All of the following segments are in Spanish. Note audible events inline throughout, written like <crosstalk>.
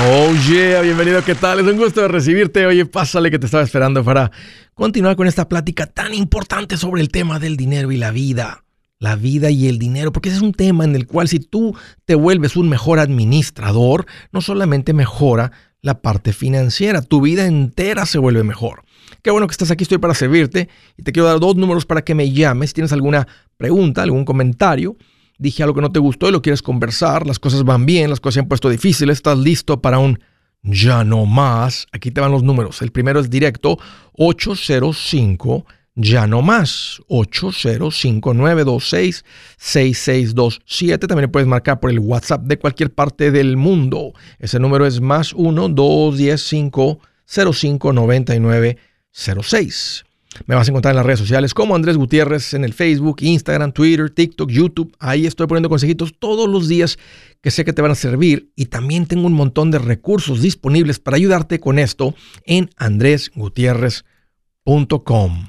Oh yeah, bienvenido, ¿qué tal? Es un gusto recibirte. Oye, pásale que te estaba esperando para continuar con esta plática tan importante sobre el tema del dinero y la vida. La vida y el dinero, porque ese es un tema en el cual si tú te vuelves un mejor administrador, no solamente mejora la parte financiera, tu vida entera se vuelve mejor. Qué bueno que estás aquí, estoy para servirte y te quiero dar dos números para que me llames si tienes alguna pregunta, algún comentario dije algo que no te gustó y lo quieres conversar, las cosas van bien, las cosas se han puesto difíciles, estás listo para un ya no más. Aquí te van los números. El primero es directo 805 ya no más 805-926-6627. También puedes marcar por el WhatsApp de cualquier parte del mundo. Ese número es más 1-210-505-9906. Me vas a encontrar en las redes sociales como Andrés Gutiérrez en el Facebook, Instagram, Twitter, TikTok, YouTube. Ahí estoy poniendo consejitos todos los días que sé que te van a servir y también tengo un montón de recursos disponibles para ayudarte con esto en andresgutierrez.com.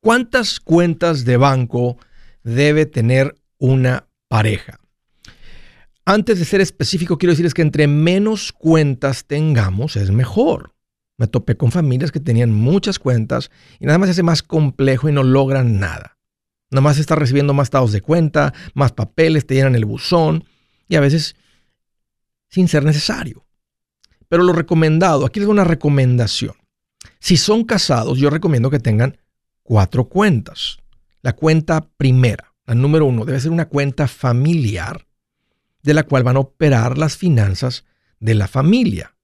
¿Cuántas cuentas de banco debe tener una pareja? Antes de ser específico, quiero decirles que entre menos cuentas tengamos es mejor. Me topé con familias que tenían muchas cuentas y nada más se hace más complejo y no logran nada. Nada más está recibiendo más estados de cuenta, más papeles, te llenan el buzón y a veces sin ser necesario. Pero lo recomendado, aquí les doy una recomendación. Si son casados, yo recomiendo que tengan cuatro cuentas. La cuenta primera, la número uno, debe ser una cuenta familiar de la cual van a operar las finanzas de la familia.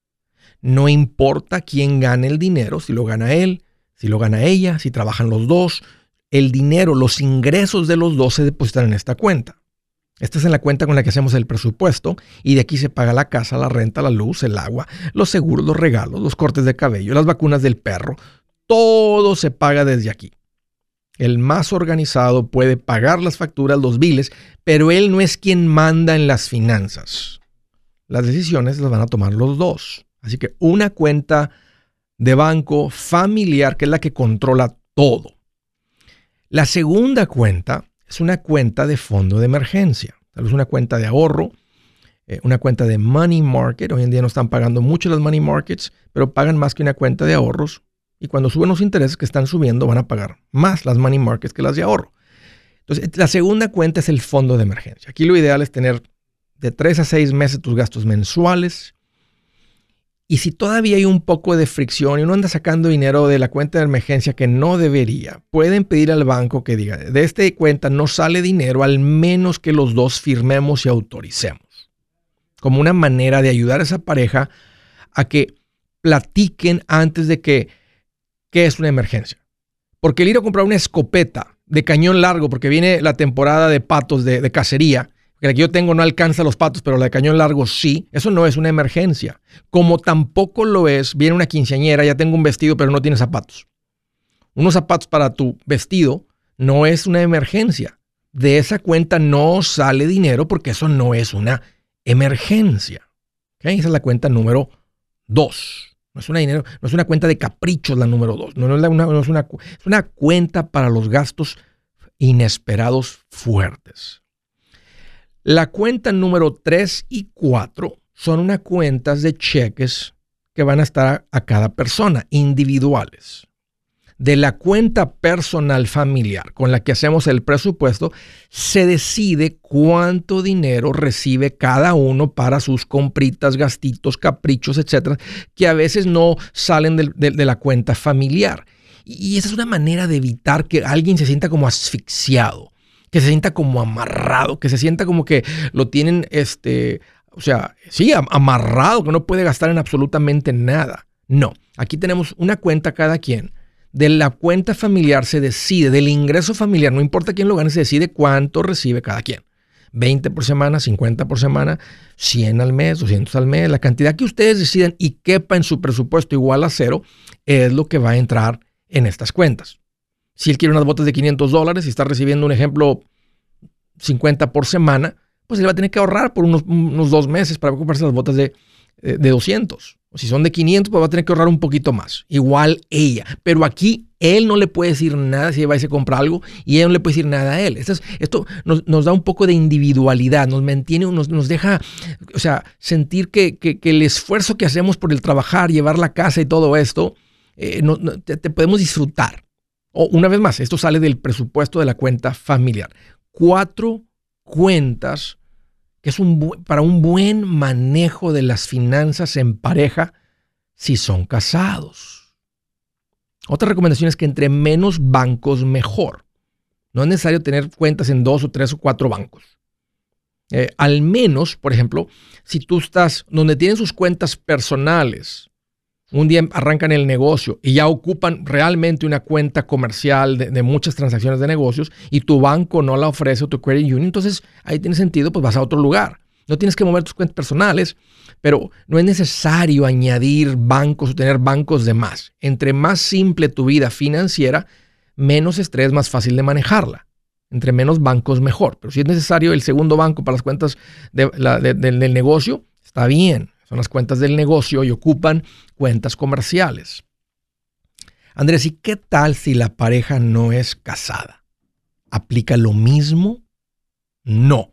No importa quién gane el dinero, si lo gana él, si lo gana ella, si trabajan los dos, el dinero, los ingresos de los dos se depositan en esta cuenta. Esta es en la cuenta con la que hacemos el presupuesto y de aquí se paga la casa, la renta, la luz, el agua, los seguros, los regalos, los cortes de cabello, las vacunas del perro. Todo se paga desde aquí. El más organizado puede pagar las facturas, los biles, pero él no es quien manda en las finanzas. Las decisiones las van a tomar los dos. Así que una cuenta de banco familiar que es la que controla todo. La segunda cuenta es una cuenta de fondo de emergencia. Tal vez una cuenta de ahorro, eh, una cuenta de money market. Hoy en día no están pagando mucho las money markets, pero pagan más que una cuenta de ahorros. Y cuando suben los intereses que están subiendo, van a pagar más las money markets que las de ahorro. Entonces, la segunda cuenta es el fondo de emergencia. Aquí lo ideal es tener de 3 a 6 meses tus gastos mensuales y si todavía hay un poco de fricción y uno anda sacando dinero de la cuenta de emergencia que no debería, pueden pedir al banco que diga, de esta cuenta no sale dinero al menos que los dos firmemos y autoricemos. Como una manera de ayudar a esa pareja a que platiquen antes de que, ¿qué es una emergencia? Porque el ir a comprar una escopeta de cañón largo, porque viene la temporada de patos de, de cacería, que la que yo tengo no alcanza los patos, pero la de cañón largo sí. Eso no es una emergencia. Como tampoco lo es, viene una quinceañera, ya tengo un vestido, pero no tiene zapatos. Unos zapatos para tu vestido no es una emergencia. De esa cuenta no sale dinero porque eso no es una emergencia. Esa es la cuenta número dos. No es, una dinero, no es una cuenta de caprichos la número dos. No, es, es, una, es una cuenta para los gastos inesperados fuertes. La cuenta número 3 y 4 son unas cuentas de cheques que van a estar a, cada persona, individuales. De la cuenta personal familiar con la que hacemos el presupuesto, se decide cuánto dinero recibe cada uno para sus compritas, gastitos, caprichos, etcétera, que a veces no salen de, de la cuenta familiar. Y esa es una manera de evitar que alguien se sienta como asfixiado que se sienta como amarrado, que se sienta como que lo tienen, este, o sea, sí, amarrado, que no puede gastar en absolutamente nada. No, aquí tenemos una cuenta cada quien. De la cuenta familiar se decide, del ingreso familiar, no importa quién lo gane, se decide cuánto recibe cada quien. 20 por semana, 50 por semana, 100 al mes, 200 al mes, la cantidad que ustedes deciden y quepa en su presupuesto igual a cero, es lo que va a entrar en estas cuentas. Si él quiere unas botas de 500 dólares y está recibiendo un ejemplo 50 por semana, pues él va a tener que ahorrar por unos, dos meses para comprarse las botas de, eh, de 200. O si son de 500, pues va a tener que ahorrar un poquito más. Igual ella. Pero aquí Él no le puede decir nada si va y se compra algo y ella no le puede decir nada a él. Esto, nos, da un poco de individualidad, nos mantiene, nos, nos deja, o sea, sentir que, el esfuerzo que hacemos por el trabajar, llevar la casa y todo esto, eh, te, podemos disfrutar. Una vez más, esto sale del presupuesto de la cuenta familiar. Cuatro cuentas que es un, para un buen manejo de las finanzas en pareja si son casados. Otra recomendación es que entre menos bancos mejor. No es necesario tener cuentas en dos o tres o cuatro bancos. Eh, al menos, por ejemplo, si tú estás donde tienen sus cuentas personales, un día arrancan el negocio y ya ocupan realmente una cuenta comercial de, muchas transacciones de negocios y tu banco no la ofrece o tu credit union, entonces ahí tiene sentido, pues vas a otro lugar. No tienes que mover tus cuentas personales, pero no es necesario añadir bancos o tener bancos de más. Entre más simple tu vida financiera, menos estrés, más fácil de manejarla. Entre menos bancos, mejor. Pero si es necesario el segundo banco para las cuentas del negocio, está bien. Son las cuentas del negocio y ocupan cuentas comerciales. Andrés, ¿y qué tal si la pareja no es casada? ¿Aplica lo mismo? No.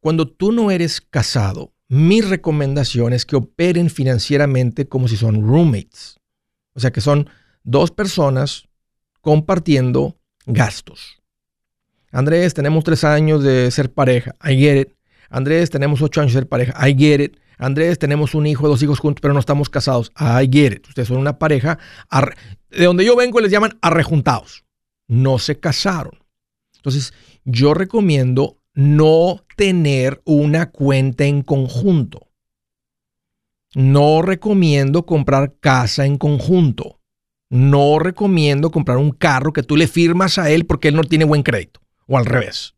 Cuando tú no eres casado, mi recomendación es que operen financieramente como si son roommates. O sea, que son dos personas compartiendo gastos. Andrés, tenemos tres años de ser pareja. I get it. Andrés, tenemos ocho años de ser pareja. I get it. Andrés, tenemos un hijo, dos hijos juntos, pero no estamos casados. It. Ustedes son una pareja. De donde yo vengo les llaman arrejuntados. No se casaron. Entonces, yo recomiendo no tener una cuenta en conjunto. No recomiendo comprar casa en conjunto. No recomiendo comprar un carro que tú le firmas a él porque él no tiene buen crédito. O al revés.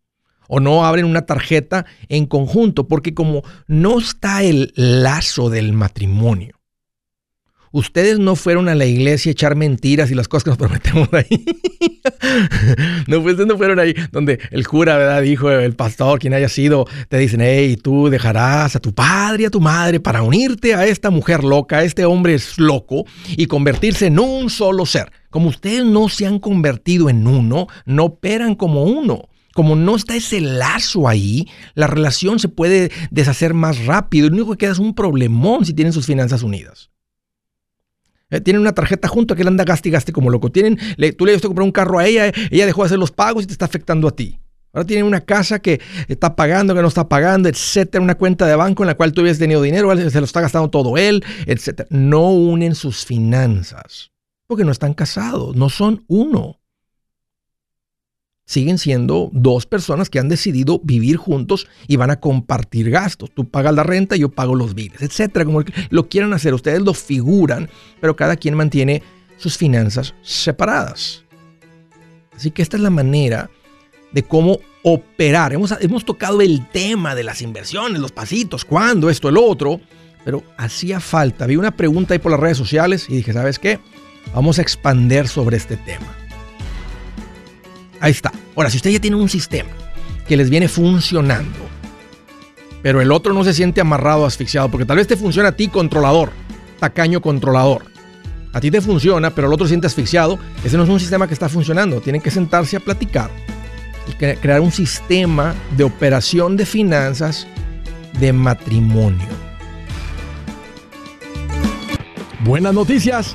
O no abren una tarjeta en conjunto porque como no está el lazo del matrimonio, Ustedes no fueron a la iglesia a echar mentiras y las cosas que nos <laughs> prometemos ahí. no, ustedes no fueron ahí donde el cura, ¿verdad? Dijo el pastor, quien haya sido, te dicen, hey, tú dejarás a tu padre y a tu madre para unirte a esta mujer loca, a este hombre es loco y convertirse en un solo ser. Como ustedes no se han convertido en uno, no operan como uno como no está ese lazo ahí, la relación se puede deshacer más rápido. Lo único que queda es un problemón si tienen sus finanzas unidas. Eh, tienen una tarjeta junto que él anda gaste y gaste como loco. Tienen, tú le diste comprar un carro a ella, ella dejó de hacer los pagos y te está afectando a ti. Ahora tienen una casa que está pagando, que no está pagando, etcétera. Una cuenta de banco en la cual tú habías tenido dinero, se lo está gastando todo él, etcétera. No unen sus finanzas porque no están casados, no son uno siguen siendo dos personas que han decidido vivir juntos y van a compartir gastos. Tú pagas la renta, yo pago los biles, etcétera. Como lo quieran hacer, ustedes lo figuran, pero cada quien mantiene sus finanzas separadas. Así que esta es la manera de cómo operar. Hemos, hemos tocado el tema de las inversiones, los pasitos, cuándo, esto, el otro, pero hacía falta. Vi una pregunta ahí por las redes sociales y dije, ¿sabes qué? Vamos a expander sobre este tema. Ahí está. Ahora, si usted ya tiene un sistema que les viene funcionando, pero el otro no se siente amarrado, asfixiado, porque tal vez te funciona a ti controlador, tacaño controlador. A ti te funciona, pero el otro se siente asfixiado. Ese no es un sistema que está funcionando. Tienen que sentarse a platicar y crear un sistema de operación de finanzas de matrimonio. Buenas noticias.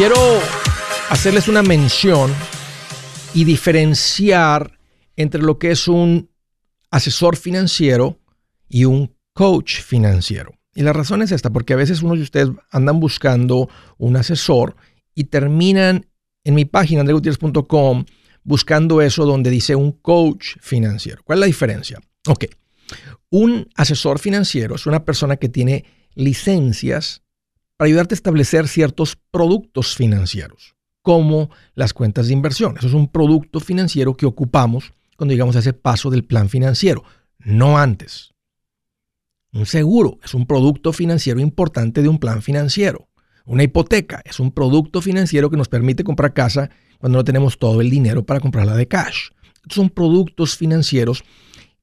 Quiero hacerles una mención y diferenciar entre lo que es un asesor financiero y un coach financiero. Y la razón es esta, porque a veces unos de ustedes andan buscando un asesor y terminan en mi página andregutierrez.com buscando eso donde dice un coach financiero. ¿Cuál es la diferencia? Ok, un asesor financiero es una persona que tiene licencias para ayudarte a establecer ciertos productos financieros, como las cuentas de inversión. Eso es un producto financiero que ocupamos cuando llegamos a ese paso del plan financiero, no antes. Un seguro es un producto financiero importante de un plan financiero. Una hipoteca es un producto financiero que nos permite comprar casa cuando no tenemos todo el dinero para comprarla de cash. son productos financieros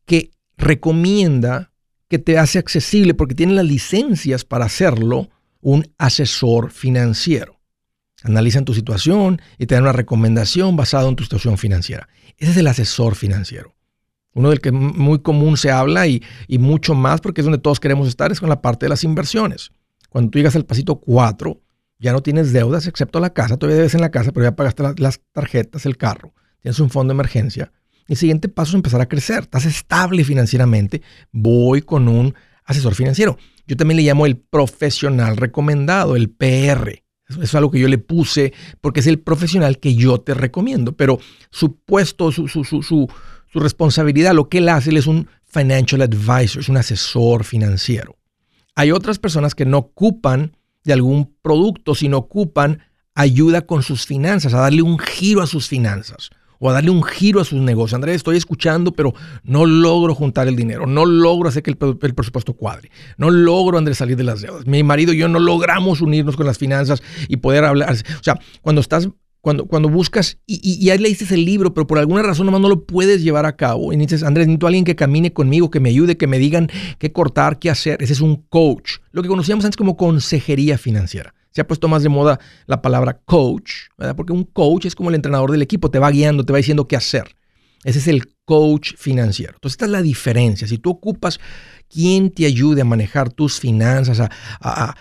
que recomienda que te hace accesible porque tienen las licencias para hacerlo un asesor financiero. Analizan tu situación y te dan una recomendación basada en tu situación financiera. Ese es el asesor financiero. Uno del que muy común se habla y, mucho más porque es donde todos queremos estar es con la parte de las inversiones. Cuando tú llegas al pasito 4, ya no tienes deudas excepto la casa, todavía debes en la casa, pero ya pagaste las tarjetas, el carro, tienes un fondo de emergencia. El siguiente paso es empezar a crecer, estás estable financieramente, voy con un asesor financiero. Yo también le llamo el profesional recomendado, el PR. Eso es algo que yo le puse porque es el profesional que yo te recomiendo. Pero su puesto, su, su, responsabilidad, lo que él hace, él es un financial advisor, es un asesor financiero. Hay otras personas que no ocupan de algún producto, sino ocupan ayuda con sus finanzas, a darle un giro a sus finanzas o a darle un giro a sus negocios. Andrés, estoy escuchando, pero no logro juntar el dinero, no logro hacer que el, presupuesto cuadre, no logro, Andrés, salir de las deudas. Mi marido y yo no logramos unirnos con las finanzas y poder hablar. O sea, cuando estás cuando, cuando, buscas y, y, ya leíste el libro, pero por alguna razón nomás no lo puedes llevar a cabo. Y dices, Andrés, necesito a alguien que camine conmigo, que me ayude, que me digan qué cortar, qué hacer. Ese es un coach. Lo que conocíamos antes como consejería financiera se ha puesto más de moda la palabra coach, ¿verdad? porque un coach es como el entrenador del equipo, te va guiando, te va diciendo qué hacer. Ese es el coach financiero. Entonces, esta es la diferencia. Si tú ocupas quien te ayude a manejar tus finanzas, a,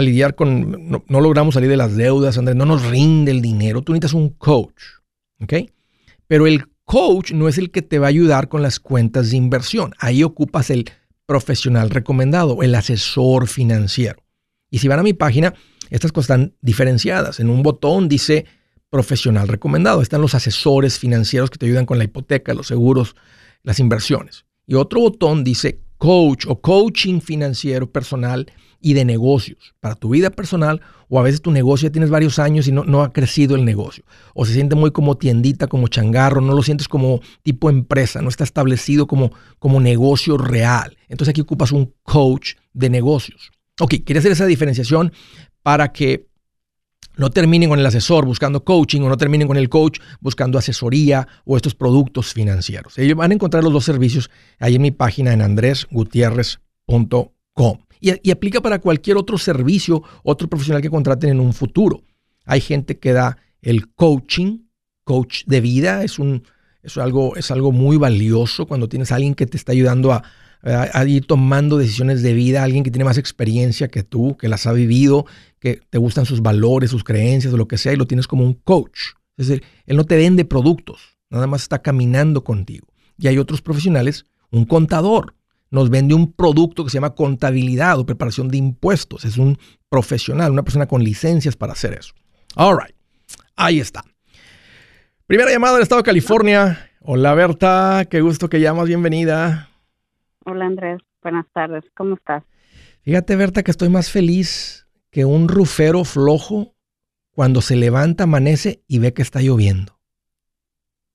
lidiar con, no, logramos salir de las deudas, Andrés, no nos rinde el dinero, tú necesitas un coach. ¿Ok? Pero el coach no es el que te va a ayudar con las cuentas de inversión. Ahí ocupas el profesional recomendado, el asesor financiero. Y si van a mi página, estas cosas están diferenciadas. En un botón dice profesional recomendado. Están los asesores financieros que te ayudan con la hipoteca, los seguros, las inversiones. Y otro botón dice coach o coaching financiero personal y de negocios para tu vida personal o a veces tu negocio ya tienes varios años y no, no, ha crecido el negocio o se siente muy como tiendita, como changarro, no lo sientes como tipo empresa, no está establecido como, como negocio real. Entonces aquí ocupas un coach de negocios. Ok, quiere hacer esa diferenciación para que no terminen con el asesor buscando coaching o no terminen con el coach buscando asesoría o estos productos financieros. Ellos van a encontrar los dos servicios ahí en mi página en andresgutierrez.com. Y, y aplica para cualquier otro servicio, otro profesional que contraten en un futuro. Hay gente que da el coaching, coach de vida, es, un, es, algo, es algo muy valioso cuando tienes a alguien que te está ayudando a, a, ir tomando decisiones de vida, alguien que tiene más experiencia que tú, que las ha vivido, que te gustan sus valores, sus creencias o lo que sea, y lo tienes como un coach. Es decir, él no te vende productos, nada más está caminando contigo. Y hay otros profesionales, un contador, nos vende un producto que se llama contabilidad o preparación de impuestos. Es un profesional, una persona con licencias para hacer eso. All right, ahí está. Primera llamada del estado de California. Hola Berta, qué gusto que llamas, bienvenida. Hola Andrés, buenas tardes, ¿cómo estás? Fíjate Berta que estoy más feliz que un rufero flojo cuando se levanta, amanece y ve que está lloviendo.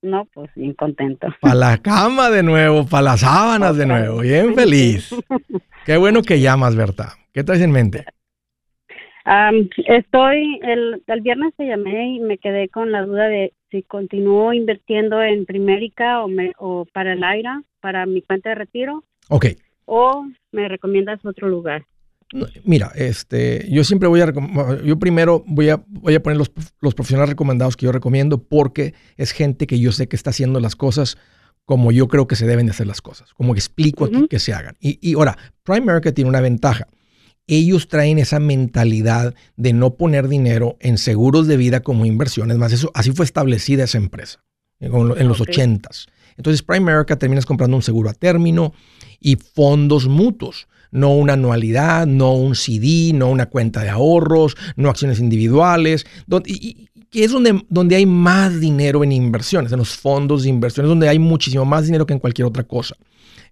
No, pues bien contento. Para la cama de nuevo, para las sábanas de nuevo, bien <laughs> feliz. Qué bueno que llamas, Berta. ¿Qué traes en mente? estoy, el, el viernes te llamé y me quedé con la duda de si continúo invirtiendo en Primérica o, me, o para el AIRA, para mi cuenta de retiro. Ok. O me recomiendas otro lugar. Mira, este, yo siempre voy a yo primero voy a, voy a poner los, los, profesionales recomendados que yo recomiendo porque es gente que yo sé que está haciendo las cosas como yo creo que se deben de hacer las cosas, como explico aquí que se hagan. Y, y ahora, Prime America tiene una ventaja. Ellos traen esa mentalidad de no poner dinero en seguros de vida como inversiones, más eso, así fue establecida esa empresa en, los ochentas. Entonces, Prime America terminas comprando un seguro a término y fondos mutuos no una anualidad, no un CD, no una cuenta de ahorros, no acciones individuales, y, que es donde, donde hay más dinero en inversiones, en los fondos de inversiones, donde hay muchísimo más dinero que en cualquier otra cosa.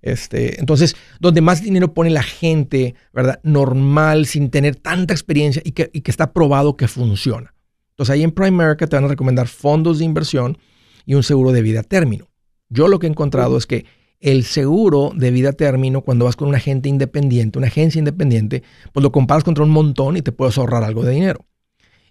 Este, entonces, donde más dinero pone la gente, ¿verdad? Normal, sin tener tanta experiencia y que, y que está probado que funciona. Entonces, ahí en Prime America te van a recomendar fondos de inversión y un seguro de vida a término. Yo lo que he encontrado es que el seguro de vida término, cuando vas con un agente independiente, una agencia independiente, pues lo comparas contra un montón y te puedes ahorrar algo de dinero.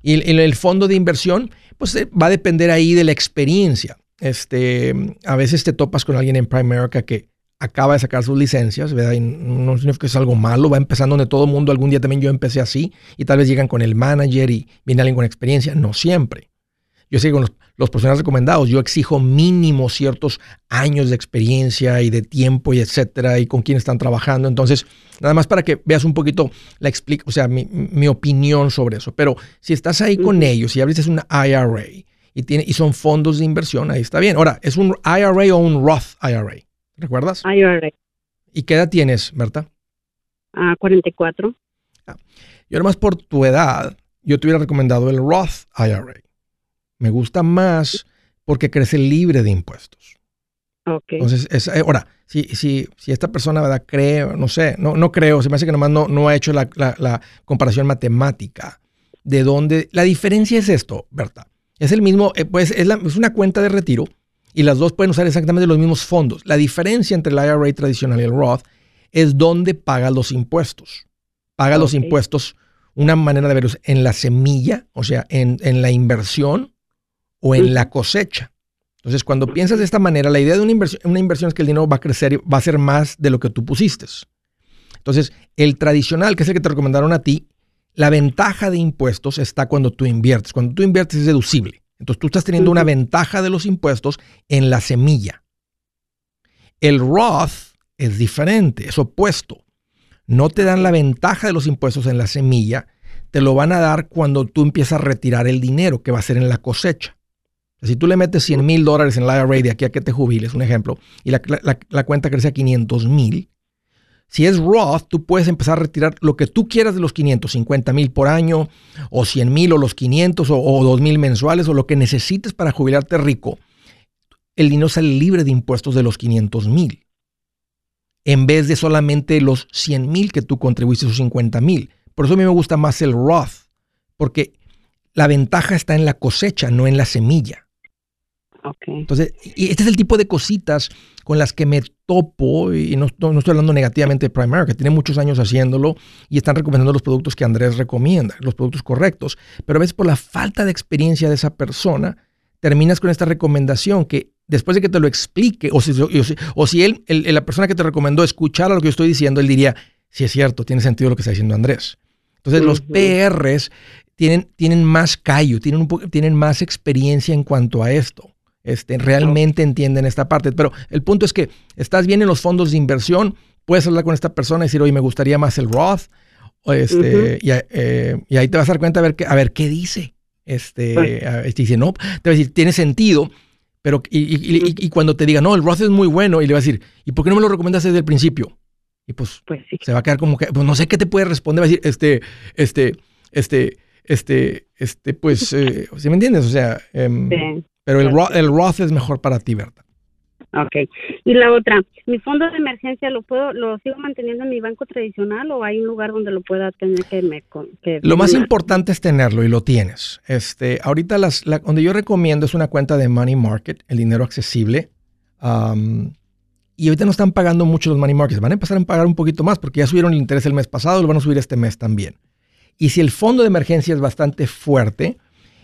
Y el, el fondo de inversión, pues eh, va a depender ahí de la experiencia. Este, a veces te topas con alguien en Prime America que acaba de sacar sus licencias, ¿verdad? Y no significa que es algo malo, va empezando donde todo el mundo, algún día también yo empecé así, y tal vez llegan con el manager y viene alguien con experiencia, no siempre. Yo sé que con los, los profesionales recomendados, yo exijo mínimo ciertos años de experiencia y de tiempo y etcétera, y con quién están trabajando. Entonces, nada más para que veas un poquito la explica, o sea, mi, opinión sobre eso. Pero si estás ahí con ellos y abres una IRA y, tiene, y son fondos de inversión, ahí está bien. Ahora, ¿es un IRA o un Roth IRA? ¿Recuerdas? IRA. ¿Y qué edad tienes, Berta? Ah, 44. Ah, yo además por tu edad, yo te hubiera recomendado el Roth IRA. Me gusta más porque crece libre de impuestos. Okay. Entonces, es, eh, ahora, si, si, si esta persona ¿verdad? cree, no sé, no, no creo, se me hace que nomás no, no ha hecho la, la, comparación matemática de dónde. La diferencia es esto, Berta. Es el mismo, eh, pues es, la, es, una cuenta de retiro y las dos pueden usar exactamente los mismos fondos. La diferencia entre el IRA tradicional y el Roth es dónde paga los impuestos. Paga los impuestos, una manera de verlos en la semilla, o sea, en, en la inversión o en la cosecha. Entonces, cuando piensas de esta manera, la idea de una inversión, una inversión es que el dinero va a crecer, va a ser más de lo que tú pusiste. Entonces, el tradicional, que es el que te recomendaron a ti, la ventaja de impuestos está cuando tú inviertes. Cuando tú inviertes es deducible. Entonces, tú estás teniendo una ventaja de los impuestos en la semilla. El Roth es diferente, es opuesto. No te dan la ventaja de los impuestos en la semilla, te lo van a dar cuando tú empiezas a retirar el dinero, que va a ser en la cosecha. Si tú le metes 100 mil dólares en la IRA de aquí a que te jubiles, un ejemplo, y la, cuenta crece a 500 mil, si es Roth, tú puedes empezar a retirar lo que tú quieras de los 550 mil por año, o 100 mil, o los 500, o, o 2 mil mensuales, o lo que necesites para jubilarte rico. El dinero sale libre de impuestos de los 500 mil, en vez de solamente los 100 mil que tú contribuiste, esos 50 mil. Por eso a mí me gusta más el Roth, porque la ventaja está en la cosecha, no en la semilla. Entonces, y este es el tipo de cositas con las que me topo, y no, no, estoy hablando negativamente de Prime que tiene muchos años haciéndolo y están recomendando los productos que Andrés recomienda, los productos correctos, pero a veces por la falta de experiencia de esa persona, terminas con esta recomendación que después de que te lo explique, o si, o si, él, la persona que te recomendó escuchara lo que yo estoy diciendo, él diría, si es cierto, tiene sentido lo que está diciendo Andrés. Entonces, los PRs tienen, tienen más callo, tienen, un tienen más experiencia en cuanto a esto este, realmente entienden esta parte. Pero el punto es que estás bien en los fondos de inversión, puedes hablar con esta persona y decir, oye, me gustaría más el Roth, este, eh, y, ahí te vas a dar cuenta a ver, qué, a ver qué dice. Este, dice, no, te va a decir, tiene sentido, Pero, y, cuando te diga, no, el Roth es muy bueno, y le va a decir, ¿y por qué no me lo recomendas desde el principio? Y pues, pues se va a quedar como que, pues no sé qué te puede responder, va a decir, este, este, este, este, este, pues, <laughs> eh, ¿sí me entiendes? O sea, em, pero el, el Roth es mejor para ti, Berta. Ok. Y la otra, ¿mi fondo de emergencia lo puedo, lo sigo manteniendo en mi banco tradicional o hay un lugar donde lo pueda tener que me... lo más importante es tenerlo y lo tienes. Este, ahorita las, donde yo recomiendo es una cuenta de Money Market, el dinero accesible. y ahorita no están pagando mucho los Money Markets. Van a empezar a pagar un poquito más porque ya subieron el interés el mes pasado, lo van a subir este mes también. Y si el fondo de emergencia es bastante fuerte,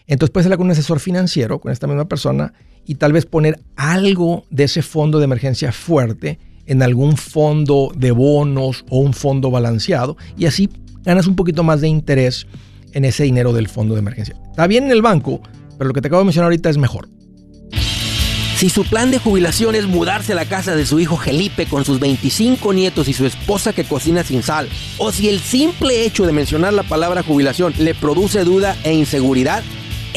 entonces puedes hablar con un asesor financiero, con esta misma persona, y tal vez poner algo de ese fondo de emergencia fuerte en algún fondo de bonos o un fondo balanceado, y así ganas un poquito más de interés en ese dinero del fondo de emergencia. Está bien en el banco, pero lo que te acabo de mencionar ahorita es mejor. Si su plan de jubilación es mudarse a la casa de su hijo Felipe con sus 25 nietos y su esposa que cocina sin sal, o si el simple hecho de mencionar la palabra jubilación le produce duda e inseguridad,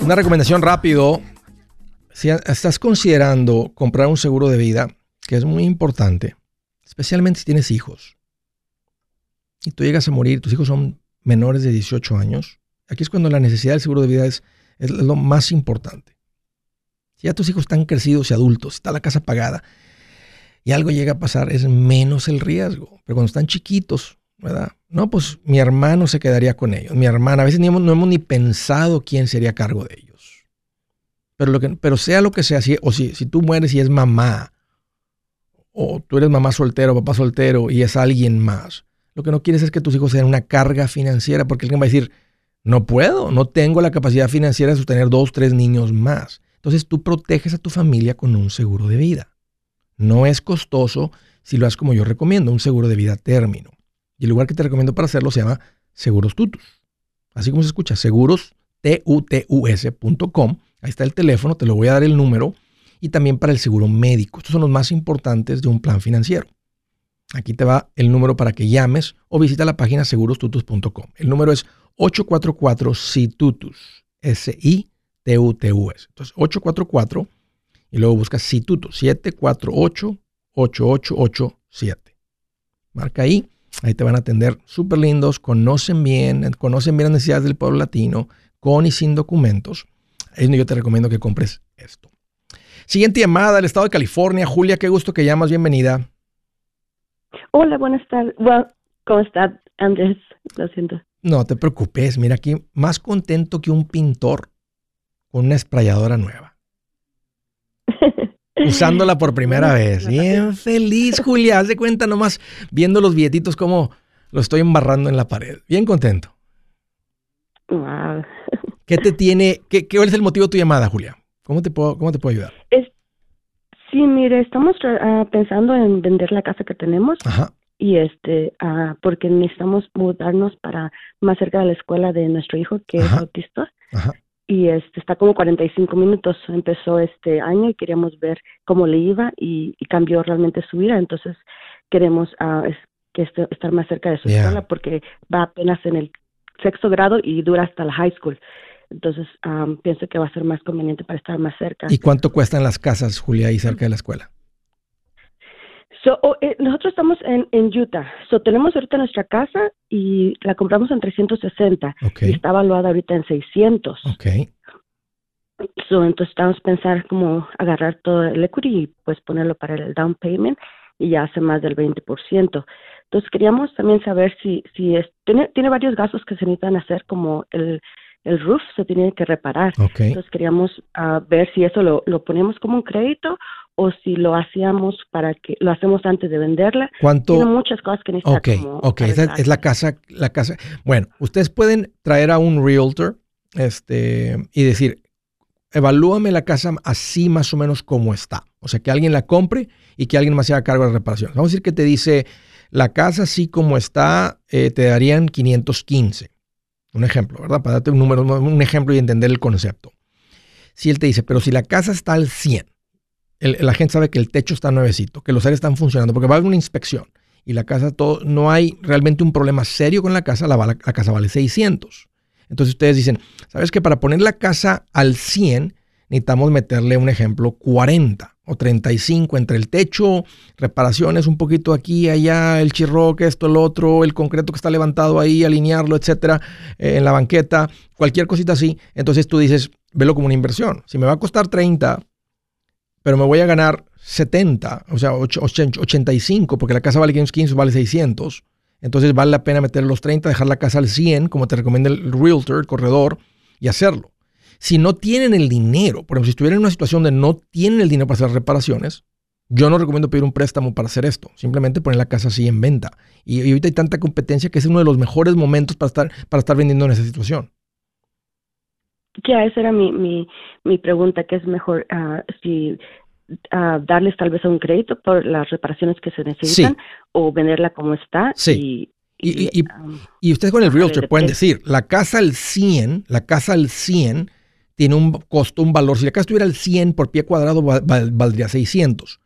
Una recomendación rápido. Si estás considerando comprar un seguro de vida, que es muy importante, especialmente si tienes hijos, y tú llegas a morir, tus hijos son menores de 18 años, aquí es cuando la necesidad del seguro de vida es, es lo más importante. Si ya tus hijos están crecidos y adultos, está la casa pagada y algo llega a pasar, es menos el riesgo. Pero cuando están chiquitos, ¿verdad? No, pues mi hermano se quedaría con ellos, mi hermana. A veces no hemos ni pensado quién sería cargo de ellos. Pero, lo que, pero sea lo que sea, si, o si, si tú mueres y es mamá, o tú eres mamá soltero, papá soltero y es alguien más, lo que no quieres es que tus hijos sean una carga financiera, porque alguien va a decir, no puedo, no tengo la capacidad financiera de sostener dos, tres niños más. Entonces tú proteges a tu familia con un seguro de vida. No es costoso si lo haces como yo recomiendo, un seguro de vida término. Y el lugar que te recomiendo para hacerlo se llama Seguros Tutus. Así como se escucha, seguros, T-U-T-U-S.com. Ahí está el teléfono, te lo voy a dar el número. Y también para el seguro médico. Estos son los más importantes de un plan financiero. Aquí te va el número para que llames o visita la página segurostutus.com. El número es 844-SITUTUS. S-I-T-U-T-U-S. Entonces, 844 y luego buscas SITUTUS. 748-8887. Marca ahí Ahí te van a atender súper lindos, conocen bien, conocen bien las necesidades del pueblo latino, con y sin documentos. Ahí yo te recomiendo que compres esto. Siguiente llamada del estado de California. Julia, qué gusto que llamas. Bienvenida. Hola, buenas tardes. ¿Cómo estás, Andrés? Lo siento. No te preocupes. Mira aquí, más contento que un pintor con una esprayadora nueva. Usándola <laughs> por primera vez. Bien feliz, Julia. Haz de cuenta nomás viendo los billetitos como lo estoy embarrando en la pared. Bien contento. ¿Qué te tiene, qué, cuál es el motivo de tu llamada, Julia? ¿Cómo te puedo, cómo te puedo ayudar? sí, mire, estamos ah, pensando en vender la casa que tenemos. Y este, uh, porque necesitamos mudarnos para más cerca de la escuela de nuestro hijo que es autista. Ajá y este está como 45 minutos. Empezó este año y queríamos ver cómo le iba y, cambió realmente su vida. Entonces queremos uh, que estar más cerca de su escuela porque va apenas en el sexto grado y dura hasta la high school. Entonces pienso que va a ser más conveniente para estar más cerca. ¿Y cuánto cuestan las casas, Julia, ahí cerca de la escuela? Oh, eh, nosotros estamos en, en Utah. So, tenemos ahorita nuestra casa y la compramos en 360. Y está evaluada ahorita en 600. Ok. So, entonces estamos pensando como agarrar todo el equity y pues ponerlo para el down payment y ya hace más del 20%. Entonces queríamos también saber si, si es, tiene, tiene varios gastos que se necesitan hacer como el, el roof se tiene que reparar. Entonces queríamos uh, ver si eso lo, lo ponemos como un crédito o si lo hacíamos para que lo hacemos antes de venderla. ¿Cuánto? Tiene muchas cosas que necesitan. Ok, ok, es la casa, la casa. Bueno, ustedes pueden traer a un realtor este, y decir, evalúame la casa así más o menos como está. O sea, que alguien la compre y que alguien más se haga cargo de la reparación. Vamos a decir que te dice, la casa así como está, eh, te darían 515. Un ejemplo, ¿verdad? Para darte un número, un ejemplo y entender el concepto. Si él te dice, pero si la casa está al 100, la gente sabe que el techo está nuevecito, que los aires están funcionando, porque va a haber una inspección y la casa, todo, no hay realmente un problema serio con la casa, la, la, casa vale 600. Entonces ustedes dicen, ¿sabes que para poner la casa al 100 necesitamos meterle un ejemplo 40 o 35 entre el techo, reparaciones un poquito aquí, allá, el chirroque, esto, el otro, el concreto que está levantado ahí, alinearlo, etcétera, eh, en la banqueta, cualquier cosita así. Entonces tú dices, velo como una inversión. Si me va a costar 30, pero me voy a ganar 70, o sea, 85, porque la casa vale 515, vale 600. Entonces vale la pena meter los 30, dejar la casa al 100, como te recomienda el realtor, el corredor, y hacerlo. Si no tienen el dinero, por ejemplo, si estuvieran en una situación donde no tienen el dinero para hacer reparaciones, yo no recomiendo pedir un préstamo para hacer esto. Simplemente poner la casa así en venta. Y, ahorita hay tanta competencia que es uno de los mejores momentos para estar, para estar vendiendo en esa situación. Ya, esa era mi, mi, mi pregunta, que es mejor ah, si ah, darles tal vez un crédito por las reparaciones que se necesitan o venderla como está. Sí. Y, y, y, ustedes con el realtor pueden decir, la casa al 100, la casa al 100 tiene un costo, un valor. Si la casa estuviera al 100 por pie cuadrado, valdría 600.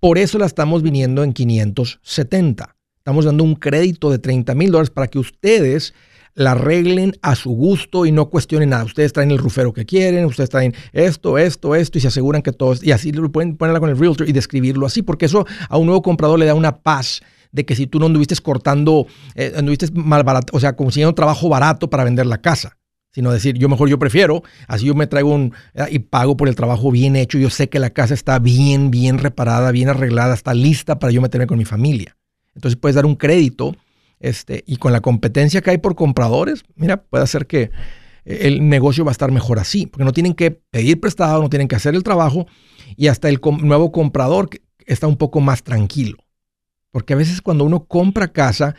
Por eso la estamos viniendo en 570. Estamos dando un crédito de 30 mil dólares para que ustedes la arreglen a su gusto y no cuestionen nada. Ustedes traen el rufero que quieren, ustedes traen esto, esto, esto y se aseguran que todo es, y así lo pueden ponerla con el realtor y describirlo así, porque eso a un nuevo comprador le da una paz de que si tú no anduviste cortando, eh, anduviste mal barato, o sea, consiguiendo trabajo barato para vender la casa, sino decir, yo mejor yo prefiero, así yo me traigo un eh, y pago por el trabajo bien hecho, yo sé que la casa está bien, bien reparada, bien arreglada, está lista para yo meterme con mi familia. Entonces puedes dar un crédito este, y con la competencia que hay por compradores, mira, puede hacer que el negocio va a estar mejor así, porque no tienen que pedir prestado, no tienen que hacer el trabajo y hasta el nuevo comprador está un poco más tranquilo. Porque a veces cuando uno compra casa,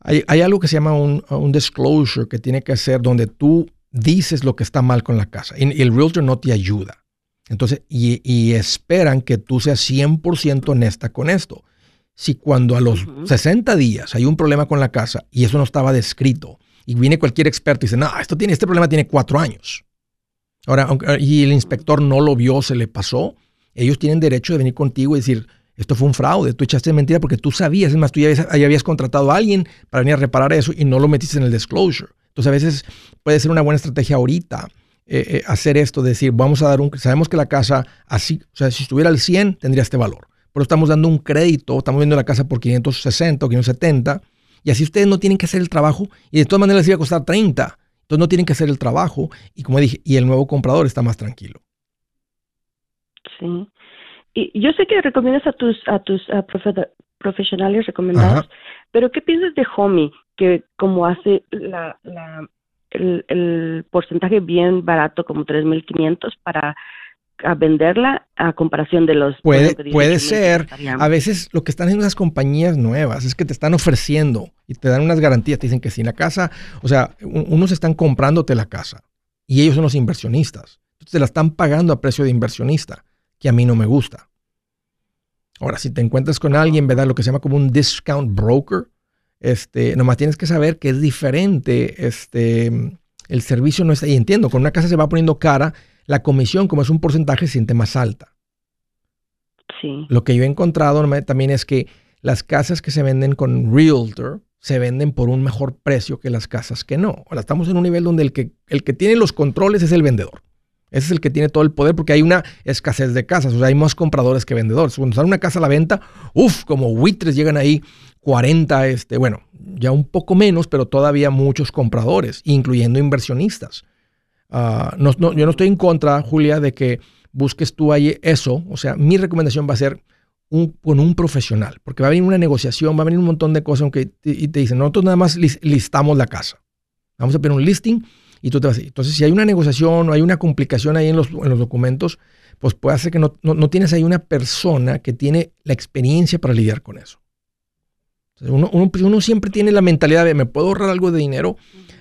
hay, algo que se llama un, disclosure que tiene que hacer donde tú dices lo que está mal con la casa y, el realtor no te ayuda. Entonces, y, y esperan que tú seas 100% honesta con esto si cuando a los 60 días hay un problema con la casa y eso no estaba descrito y viene cualquier experto y dice, no, esto tiene, este problema tiene cuatro años. Ahora, y el inspector no lo vio, se le pasó, ellos tienen derecho de venir contigo y decir, esto fue un fraude, tú echaste mentira porque tú sabías, es más, tú ya habías, contratado a alguien para venir a reparar eso y no lo metiste en el disclosure. Entonces a veces puede ser una buena estrategia ahorita eh, eh, hacer esto, decir, vamos a dar un, sabemos que la casa así, o sea, si estuviera al 100 tendría este valor pero estamos dando un crédito, estamos viendo la casa por 560 o 570, y así ustedes no tienen que hacer el trabajo, y de todas maneras les iba a costar 30, entonces no tienen que hacer el trabajo, y como dije, y el nuevo comprador está más tranquilo. Sí. Y yo sé que recomiendas a tus, a tus profesionales recomendados, pero ¿qué piensas de Homey, que como hace la, la, el, el porcentaje bien barato, como 3.500 para a venderla a comparación de los... Puede, puede ser. A veces lo que están haciendo esas compañías nuevas es que te están ofreciendo y te dan unas garantías. Te dicen que si la casa, o sea, unos están comprándote la casa y ellos son los inversionistas. Entonces te la están pagando a precio de inversionista, que a mí no me gusta. Ahora, si te encuentras con alguien, ¿verdad? Lo que se llama como un discount broker, este, nomás tienes que saber que es diferente, este, el servicio no está, y entiendo, con una casa se va poniendo cara la comisión, como es un porcentaje, se siente más alta. Sí. Lo que yo he encontrado también es que las casas que se venden con realtor se venden por un mejor precio que las casas que no. Ahora estamos en un nivel donde el que, el que tiene los controles es el vendedor. Ese es el que tiene todo el poder porque hay una escasez de casas, o sea, hay más compradores que vendedores. Cuando sale una casa a la venta, uff, como buitres llegan ahí 40, este, bueno, ya un poco menos, pero todavía muchos compradores, incluyendo inversionistas. Ah, no, yo no estoy en contra, Julia, de que busques tú ahí eso. O sea, mi recomendación va a ser un, con un profesional, porque va a venir una negociación, va a venir un montón de cosas aunque y te dicen, nosotros nada más listamos la casa. Vamos a poner un listing y tú te vas a ir. Entonces, si hay una negociación o hay una complicación ahí en los, en los documentos, pues puede ser que no, no, tienes ahí una persona que tiene la experiencia para lidiar con eso. uno, uno, pues, uno, siempre tiene la mentalidad de, ¿me puedo ahorrar algo de dinero?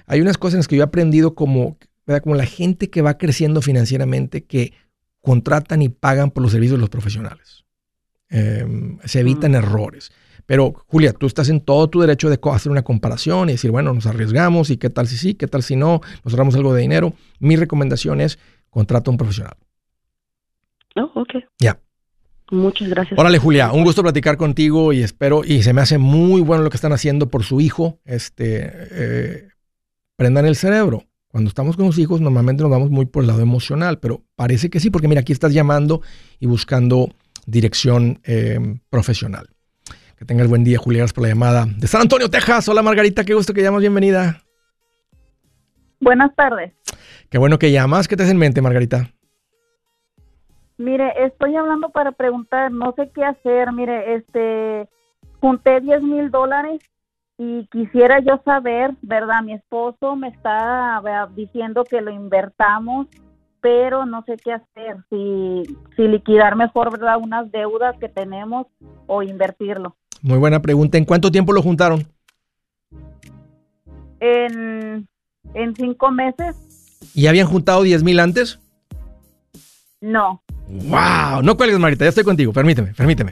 Hay unas cosas en las que yo he aprendido como, como la gente que va creciendo financieramente, que contratan y pagan por los servicios de los profesionales. Em, se evitan errores. Pero, Julia, tú estás en todo tu derecho de hacer una comparación y decir, bueno, nos arriesgamos y qué tal si sí, qué tal si no, nos ahorramos algo de dinero. Mi recomendación es contrata a un profesional. Oh, ok. Ya. Muchas gracias. Órale, Julia, un gusto platicar contigo y espero, y se me hace muy bueno lo que están haciendo por su hijo. Este, eh, prendan el cerebro. Cuando estamos con los hijos, normalmente nos vamos muy por el lado emocional, pero parece que sí, porque mira, aquí estás llamando y buscando dirección eh, profesional. Que tengas buen día, Julia, gracias por la llamada. De San Antonio, Texas. Hola, Margarita, qué gusto que llamas, bienvenida. Buenas tardes. Qué bueno que llamas. ¿Qué te hace en mente, Margarita? Mire, estoy hablando para preguntar, no sé qué hacer. Mire, este, junté 10 mil dólares y quisiera yo saber, ¿verdad? Mi esposo me está diciendo que lo invertamos, pero no sé qué hacer, si, si liquidar mejor, ¿verdad? Unas deudas que tenemos o invertirlo. Muy buena pregunta. ¿En cuánto tiempo lo juntaron? En, cinco meses. ¿Y habían juntado 10 mil antes? No. ¡Wow! No cuelgues, Marita, ya estoy contigo. Permíteme, permíteme.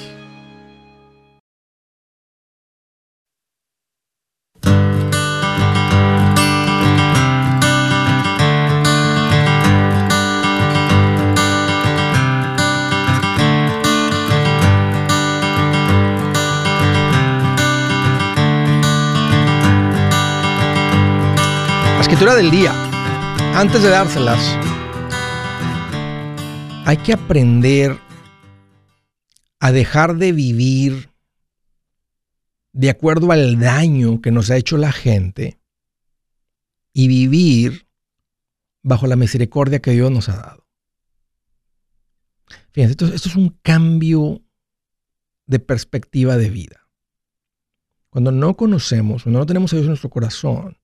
Del día. Antes de dárselas, hay que aprender a dejar de vivir de acuerdo al daño que nos ha hecho la gente y vivir bajo la misericordia que Dios nos ha dado. Fíjense, esto, es un cambio de perspectiva de vida. Cuando no conocemos, cuando no tenemos a Dios en nuestro corazón,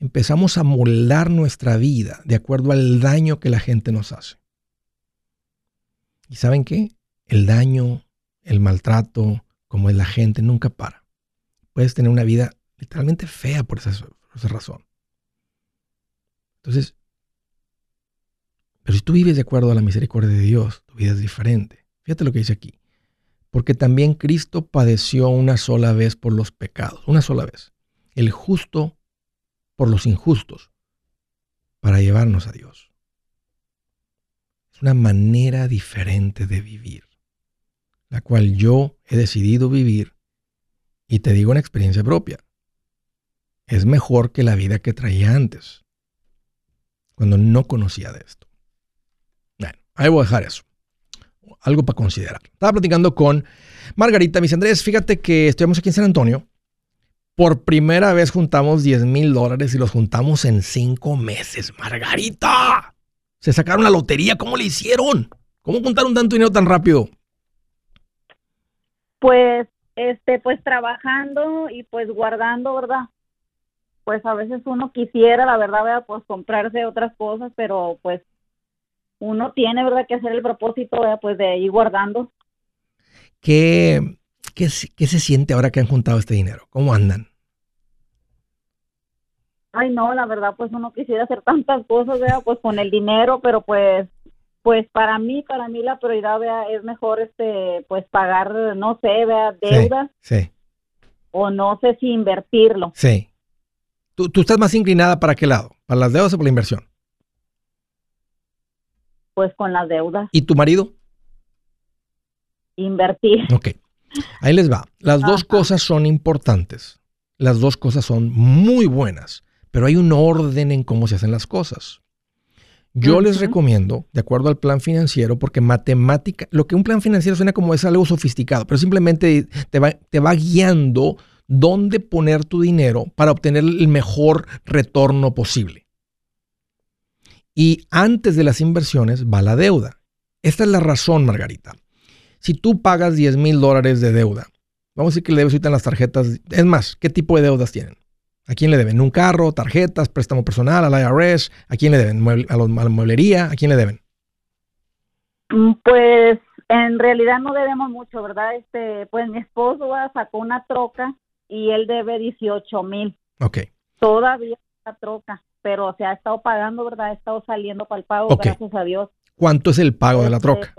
empezamos a moldar nuestra vida de acuerdo al daño que la gente nos hace. ¿Y saben qué? El daño, el maltrato, como es la gente, nunca para. Puedes tener una vida literalmente fea por esa, razón. Entonces, pero si tú vives de acuerdo a la misericordia de Dios, tu vida es diferente. Fíjate lo que dice aquí. Porque también Cristo padeció una sola vez por los pecados, una sola vez. El justo por los injustos para llevarnos a Dios. Es una manera diferente de vivir, la cual yo he decidido vivir y te digo una experiencia propia. Es mejor que la vida que traía antes, cuando no conocía de esto. Bueno, ahí voy a dejar eso. Algo para considerar. Estaba platicando con Margarita, mis Andrés, fíjate que estuvimos aquí en San Antonio por primera vez juntamos 10 mil dólares y los juntamos en cinco meses. Margarita, se sacaron la lotería. ¿Cómo le hicieron? ¿Cómo juntaron tanto dinero tan rápido? Pues, este, pues trabajando y pues guardando, ¿verdad? Pues a veces uno quisiera, la verdad, ¿verdad? pues comprarse otras cosas, pero pues uno tiene, ¿verdad?, que hacer el propósito, ¿verdad? pues de ir guardando. ¿Qué, qué, qué se siente ahora que han juntado este dinero? ¿Cómo andan? Ay, no, la verdad, pues uno quisiera hacer tantas cosas, ¿verdad? Pues con el dinero, pero pues pues para mí, para mí la prioridad ¿vea? es mejor este pues pagar, no sé, ¿vea? deudas. Sí, O no sé si invertirlo. Sí. ¿Tú, ¿Tú estás más inclinada para qué lado? ¿Para las deudas o por la inversión? Pues con las deudas. ¿Y tu marido? Invertir. Ok. Ahí les va. Las dos cosas son importantes. Las dos cosas son muy buenas, pero hay un orden en cómo se hacen las cosas. Yo les recomiendo, de acuerdo al plan financiero, porque matemática, lo que un plan financiero suena como es algo sofisticado, pero simplemente te va, te va guiando dónde poner tu dinero para obtener el mejor retorno posible. Y antes de las inversiones va la deuda. Esta es la razón, Margarita. Si tú pagas 10 mil dólares de deuda, vamos a decir que le debes ahorita en las tarjetas. Es más, ¿qué tipo de deudas tienen? ¿A quién le deben? ¿Un carro, tarjetas, préstamo personal, al IRS? ¿A quién le deben? ¿A, la mueblería? ¿A quién le deben? Mm, pues en realidad no debemos mucho, ¿verdad? Este, pues mi esposo sacó una troca y él debe 18 mil. Ok. Todavía la troca, pero se ha estado pagando, ¿verdad? Ha estado saliendo para el pago, gracias a Dios. ¿Cuánto es el pago de la troca?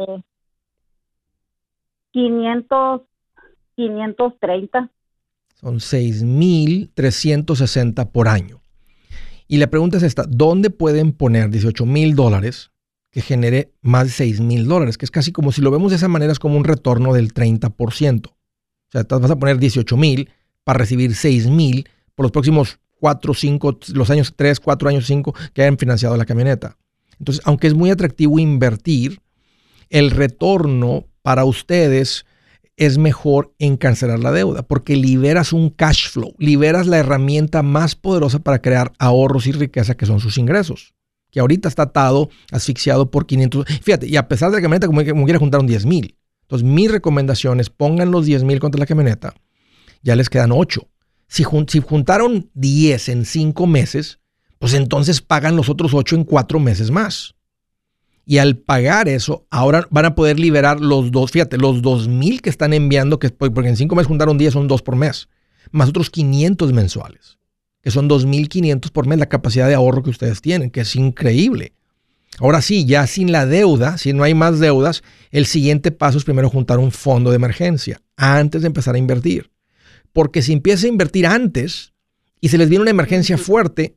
500, 530. Son 6.360 por año. Y la pregunta es esta, ¿dónde pueden poner 18 mil dólares que genere más de 6 mil dólares? Que es casi como si lo vemos de esa manera, es como un retorno del 30%. O sea, vas a poner 18 mil para recibir 6 mil por los próximos 4, 5, los años 3, 4 años, 5 que hayan financiado la camioneta. Entonces, aunque es muy atractivo invertir, el retorno para ustedes es mejor en cancelar la deuda porque liberas un cash flow, liberas la herramienta más poderosa para crear ahorros y riqueza que son sus ingresos, que ahorita está atado, asfixiado por 500. Fíjate, y a pesar de la camioneta, como, como quiera, juntaron 10 mil. Entonces, mis recomendaciones, pongan los 10 mil contra la camioneta, ya les quedan 8. Si, si juntaron 10 en 5 meses, pues entonces pagan los otros 8 en 4 meses más. Y al pagar eso, ahora van a poder liberar los dos, fíjate, los dos mil que están enviando, que, porque en cinco meses juntaron 10, son dos por mes, más otros 500 mensuales, que son 2.500 por mes la capacidad de ahorro que ustedes tienen, que es increíble. Ahora sí, ya sin la deuda, si no hay más deudas, el siguiente paso es primero juntar un fondo de emergencia antes de empezar a invertir. Porque si empieza a invertir antes y se les viene una emergencia fuerte,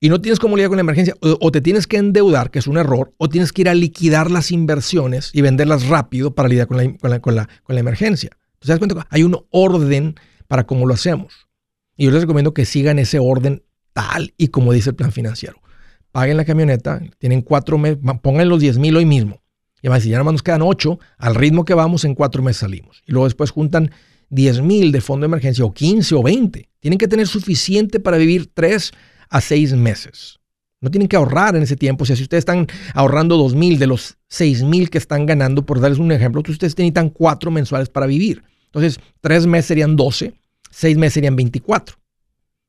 y no tienes cómo lidiar con la emergencia, o, te tienes que endeudar, que es un error, o tienes que ir a liquidar las inversiones y venderlas rápido para lidiar con la, con la, con la, emergencia. Entonces, ¿te das cuenta? Hay un orden para cómo lo hacemos. Y yo les recomiendo que sigan ese orden tal y como dice el plan financiero. Paguen la camioneta, tienen cuatro meses, pongan los 10 mil hoy mismo. Y van a decir, ya nada más nos quedan ocho, al ritmo que vamos, en cuatro meses salimos. Y luego después juntan 10 mil de fondo de emergencia, o 15 o 20. Tienen que tener suficiente para vivir tres a seis meses. No tienen que ahorrar en ese tiempo. O sea, si ustedes están ahorrando dos mil de los seis mil que están ganando, por darles un ejemplo, ustedes necesitan cuatro mensuales para vivir. Entonces, tres meses serían 12, seis meses serían 24.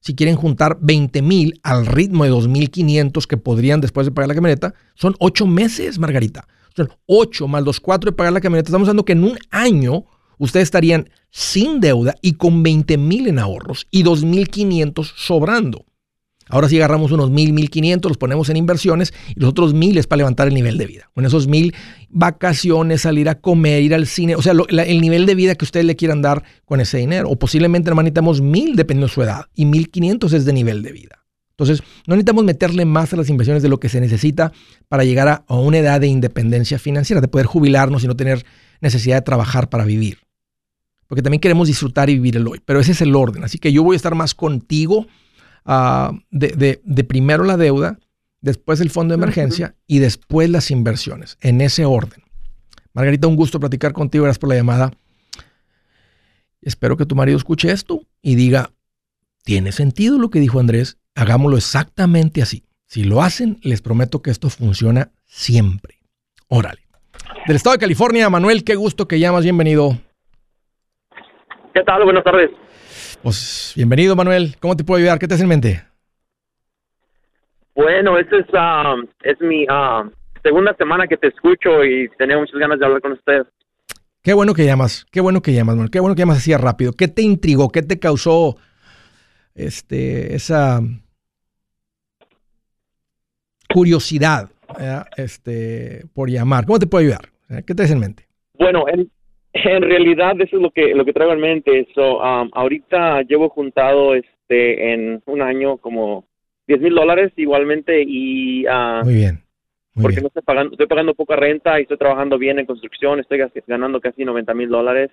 Si quieren juntar 20 mil al ritmo de 2.500 que podrían después de pagar la camioneta, son ocho meses, Margarita. Son ocho más los cuatro de pagar la camioneta. Estamos hablando que en un año ustedes estarían sin deuda y con 20 mil en ahorros y 2.500 sobrando. Ahora sí agarramos unos mil, mil quinientos, los ponemos en inversiones y los otros mil es para levantar el nivel de vida. Con esos mil, vacaciones, salir a comer, ir al cine, o sea, el nivel de vida que ustedes le quieran dar con ese dinero. O posiblemente no necesitamos mil dependiendo de su edad y mil quinientos es de nivel de vida. Entonces, no necesitamos meterle más a las inversiones de lo que se necesita para llegar a, a una edad de independencia financiera, de poder jubilarnos y no tener necesidad de trabajar para vivir. Porque también queremos disfrutar y vivir el hoy. Pero ese es el orden. Así que yo voy a estar más contigo Ah, de, primero la deuda, después el fondo de emergencia y después las inversiones, en ese orden. Margarita, un gusto platicar contigo, gracias por la llamada. Espero que tu marido escuche esto y diga, tiene sentido lo que dijo Andrés, hagámoslo exactamente así. Si lo hacen, les prometo que esto funciona siempre. Órale. Del estado de California, Manuel, qué gusto que llamas, bienvenido. ¿Qué tal? Buenas tardes. Pues bienvenido, Manuel. ¿Cómo te puedo ayudar? ¿Qué te hace en mente? Bueno, esta es, es mi uh, segunda semana que te escucho y tenía muchas ganas de hablar con usted. Qué bueno que llamas, qué bueno que llamas, Manuel. Qué bueno que llamas así rápido. ¿Qué te intrigó? ¿Qué te causó este, esa curiosidad este, por llamar? ¿Cómo te puedo ayudar? ¿Qué te hace en mente? Bueno, en, en realidad eso es lo que lo que traigo en mente. So, um, ahorita llevo juntado este en un año como 10 mil dólares igualmente y uh, muy bien. porque no estoy pagando estoy pagando poca renta y estoy trabajando bien en construcción. Estoy ganando casi 90 mil dólares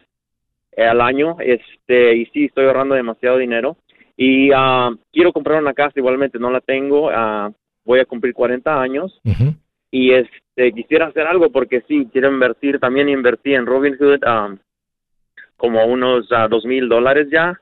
eh, al año. Este y sí estoy ahorrando demasiado dinero y uh, quiero comprar una casa igualmente. No la tengo. Uh, voy a cumplir 40 años y este quisiera hacer algo porque sí quiero invertir también invertí en Robinhood um, como unos uh, dos mil dólares ya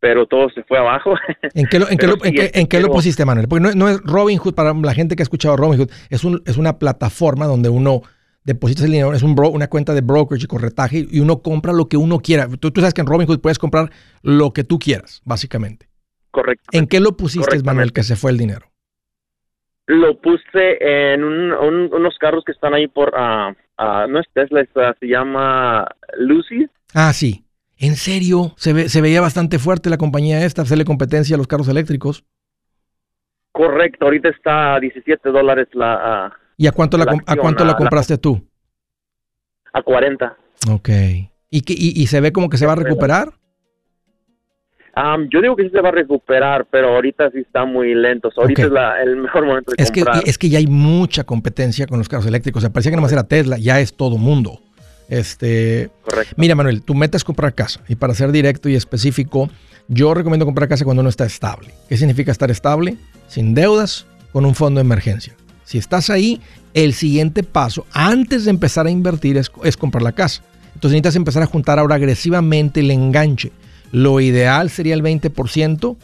pero todo se fue abajo. <laughs> ¿En qué lo, en qué lo, en qué, lo pusiste, Manuel? Porque no, no, es Robinhood, para la gente que ha escuchado Robinhood, es, un, es una plataforma donde uno deposita el dinero, es un una cuenta de brokerage y corretaje y uno compra lo que uno quiera. Tú, tú sabes que en Robinhood puedes comprar lo que tú quieras, básicamente. Correcto. ¿En qué lo pusiste, Manuel, que se fue el dinero? Lo puse en unos carros que están ahí por, uh, uh, no es Tesla, se llama Lucy. Ah, sí. ¿En serio? Se, se veía bastante fuerte la compañía esta, hacerle competencia a los carros eléctricos. Correcto, ahorita está a 17 dólares la... Uh, ¿Y a cuánto, la, a cuánto la compraste tú? A 40. Ok. ¿Y, que, y, se ve como que se va a recuperar? Yo digo que sí se va a recuperar, pero ahorita sí está muy lento. ahorita es el mejor momento de es comprar. Que, es que ya hay mucha competencia con los carros eléctricos. O sea, parecía que no más era Tesla, ya es todo mundo. Este, Correcto. Mira, Manuel, tu meta es comprar casa. Y para ser directo y específico, yo recomiendo comprar casa cuando uno está estable. ¿Qué significa estar estable? Sin deudas, con un fondo de emergencia. Si estás ahí, el siguiente paso, antes de empezar a invertir, es, es comprar la casa. Entonces necesitas empezar a juntar ahora agresivamente el enganche. Lo ideal sería el 20%.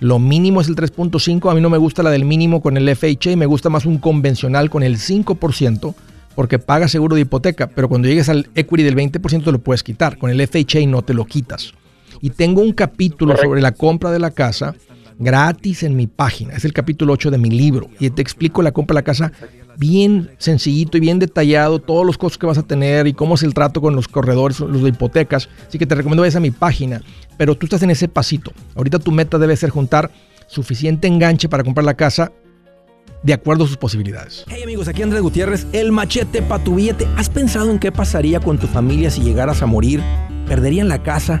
Lo mínimo es el 3.5. A mí no me gusta la del mínimo con el FHA. Me gusta más un convencional con el 5% porque paga seguro de hipoteca. Pero cuando llegues al equity del 20% te lo puedes quitar. Con el FHA no te lo quitas. Y tengo un capítulo sobre la compra de la casa gratis en mi página. Es el capítulo 8 de mi libro. Y te explico la compra de la casa bien sencillito y bien detallado, todos los costos que vas a tener y cómo es el trato con los corredores, los de hipotecas. Así que te recomiendo vayas a mi página. Pero tú estás en ese pasito. Ahorita tu meta debe ser juntar suficiente enganche para comprar la casa de acuerdo a sus posibilidades. Hey amigos, aquí Andrés Gutiérrez, el machete para tu billete. ¿Has pensado en qué pasaría con tu familia si llegaras a morir? ¿Perderían la casa?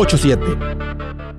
87